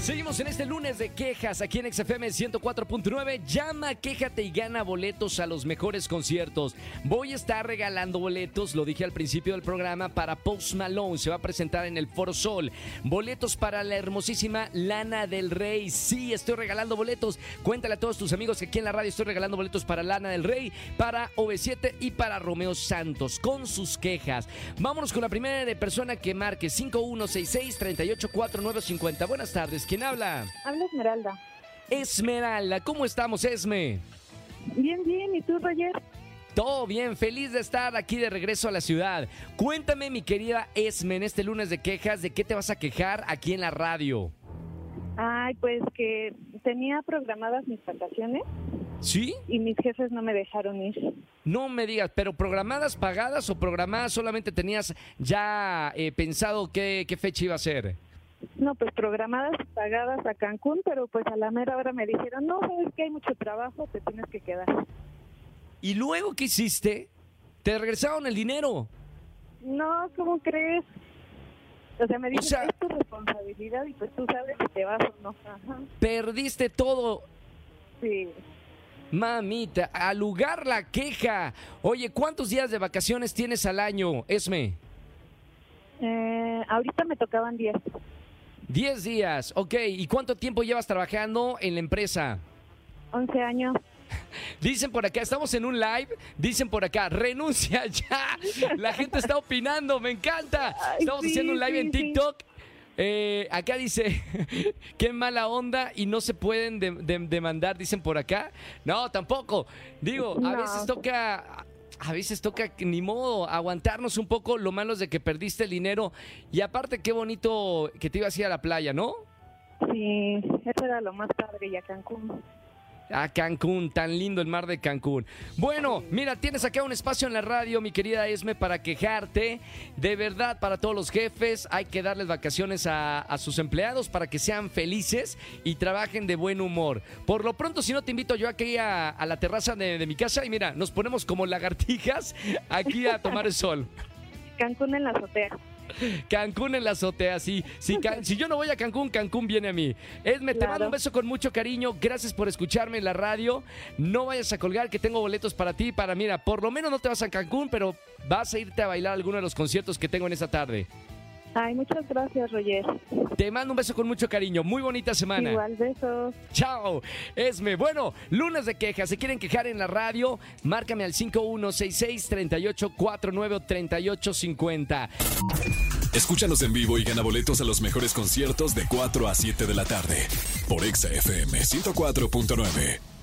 Seguimos en este lunes de quejas aquí en XFM 104.9. Llama, quéjate y gana boletos a los mejores conciertos. Voy a estar regalando boletos, lo dije al principio del programa, para Post Malone. Se va a presentar en el Foro Sol. Boletos para la hermosísima Lana del Rey. Sí, estoy regalando boletos. Cuéntale a todos tus amigos que aquí en la radio estoy regalando boletos para Lana del Rey, para OV7 y para Romeo Santos con sus quejas. Vámonos con la primera de persona que marque 5166-384950. Buenas tardes. ¿Quién habla? Habla Esmeralda. Esmeralda, ¿cómo estamos, Esme? Bien, bien. ¿Y tú, Roger? Todo bien, feliz de estar aquí de regreso a la ciudad. Cuéntame, mi querida Esme, en este lunes de quejas, ¿de qué te vas a quejar aquí en la radio? Ay, pues que tenía programadas mis vacaciones ¿Sí? y mis jefes no me dejaron ir. No me digas, pero programadas pagadas o programadas solamente tenías ya eh, pensado qué, qué fecha iba a ser. No, pues programadas y pagadas a Cancún, pero pues a la mera hora me dijeron, no, sabes que hay mucho trabajo, te tienes que quedar. ¿Y luego qué hiciste? Te regresaron el dinero. No, ¿cómo crees? O sea, me dijeron, sea- es tu responsabilidad y pues tú sabes si te vas o no. Ajá, Perdiste todo. sí. Mamita, al lugar la queja. Oye, ¿cuántos días de vacaciones tienes al año, Esme? Eh, ahorita me tocaban 10. Diez días, ok. ¿Y cuánto tiempo llevas trabajando en la empresa? 11 años. Dicen por acá, estamos en un live, dicen por acá, renuncia ya. La gente está opinando, me encanta. Ay, Estamos sí, haciendo un live sí, en sí. TikTok. Eh, acá dice, qué mala onda y no se pueden de- de- demandar, dicen por acá. No, tampoco. Digo, a veces toca, a veces toca, ni modo, aguantarnos un poco. Lo malo de que perdiste el dinero. Y aparte, qué bonito que te ibas a ir a la playa, ¿no? Sí, eso era lo más padre y a Cancún. A Cancún, tan lindo el mar de Cancún. Bueno, mira, tienes acá un espacio en la radio, mi querida Esme, para quejarte. De verdad, para todos los jefes, hay que darles vacaciones a, sus empleados para que sean felices y trabajen de buen humor. Por lo pronto, si no, te invito yo aquí a, a la terraza de, de mi casa y mira, nos ponemos como lagartijas aquí a tomar el sol. Cancún en la azotea. Cancún en la azotea, sí. Si, Can- si yo no voy a Cancún, Cancún viene a mí. Esme, te Claro. mando un beso con mucho cariño. Gracias por escucharme en la radio. No vayas a colgar que tengo boletos para ti. Para, mira, por lo menos no te vas a Cancún, pero vas a irte a bailar a alguno de los conciertos que tengo en esta tarde. Ay, muchas gracias, Roger. Te mando un beso con mucho cariño. Muy bonita semana. Igual, besos. Chao, Esme. Bueno, lunes de quejas. Si quieren quejar en la radio, márcame al 5166-3849-3850. Escúchanos en vivo y gana boletos a los mejores conciertos de 4 a 7 de la tarde por Exa FM 104.9.